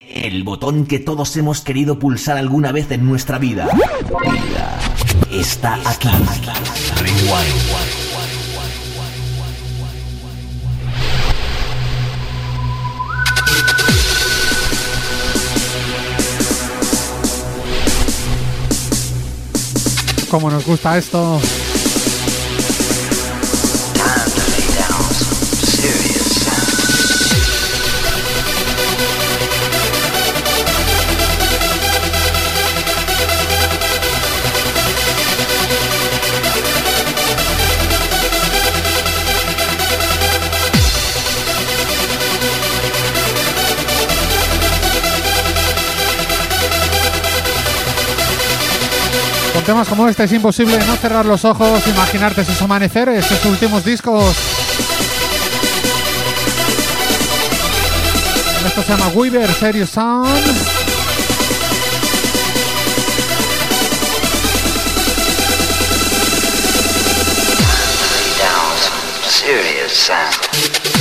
El botón que todos hemos querido pulsar alguna vez en nuestra vida. Está aquí. Como nos gusta esto. Temas como este es imposible no cerrar los ojos, imaginarte esos amaneceres, esos últimos discos. Esto se llama Weaver Serious Sound. Serious sound.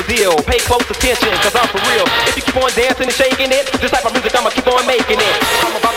the deal. Pay close attention, cause I'm for real. If you keep on dancing and shaking it, just like my music, I'ma keep on making it.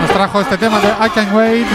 Nos trajo este tema de I Can Wait.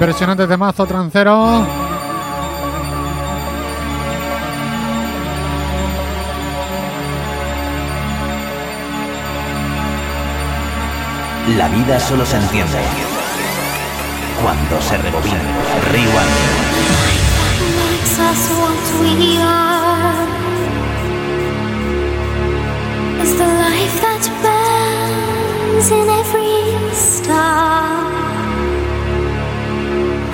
Impresionante de mazo, trancero. La vida solo se entiende cuando se rebobina. Rewind.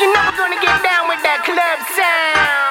You know I'm gonna get down with that club sound.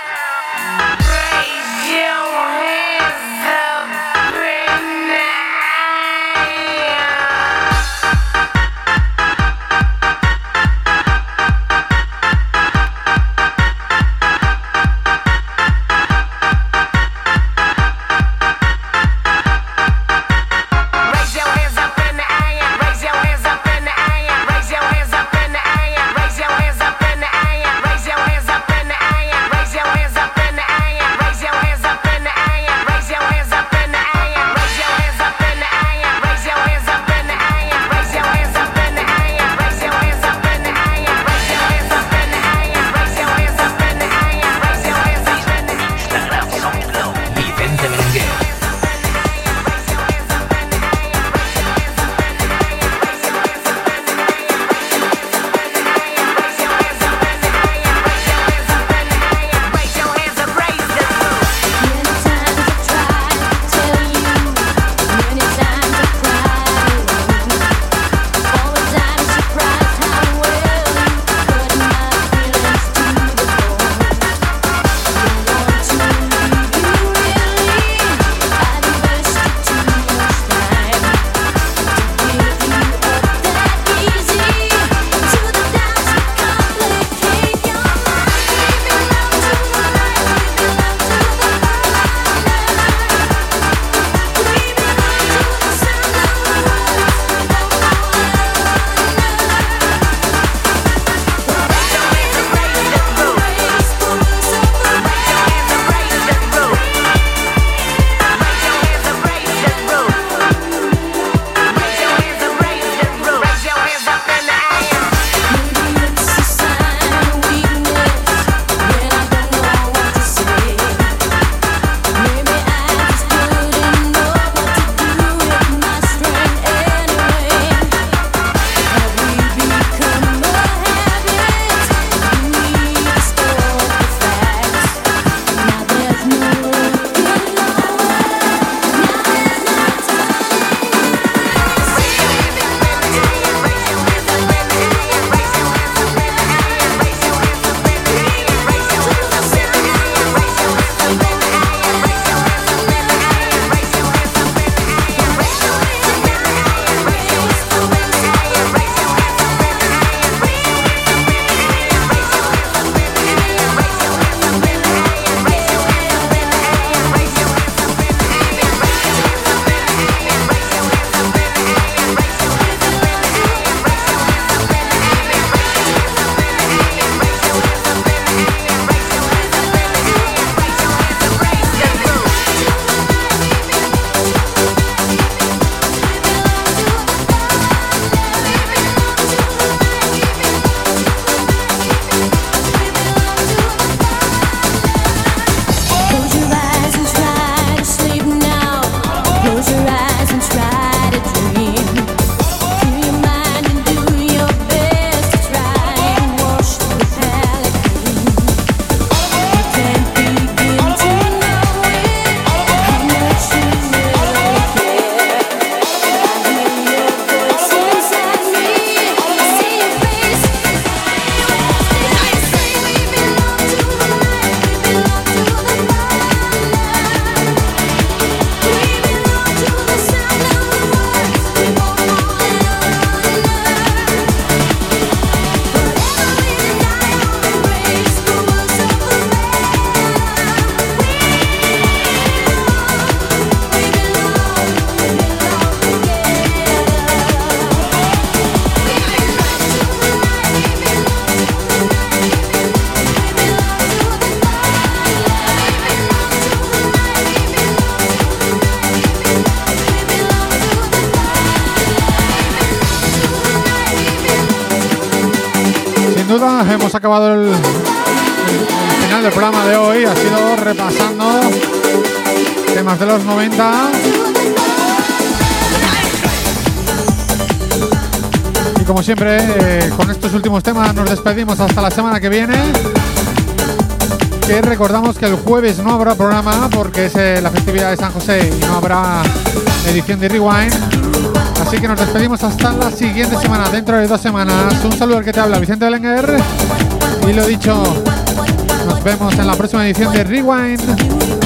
Hemos acabado el, final del programa de hoy. Ha sido repasando temas de los 90. Y como siempre, eh, con estos últimos temas nos despedimos hasta la semana que viene. Que recordamos que el jueves no habrá programa porque es eh, la festividad de San José y no habrá edición de Rewind. Así que nos despedimos hasta la siguiente semana, dentro de dos semanas. Un saludo al que te habla, Vicente Belenguer. Y lo dicho, nos vemos en la próxima edición de Rewind.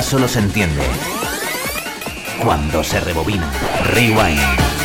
Solo se entiende cuando se rebobina. Rewind.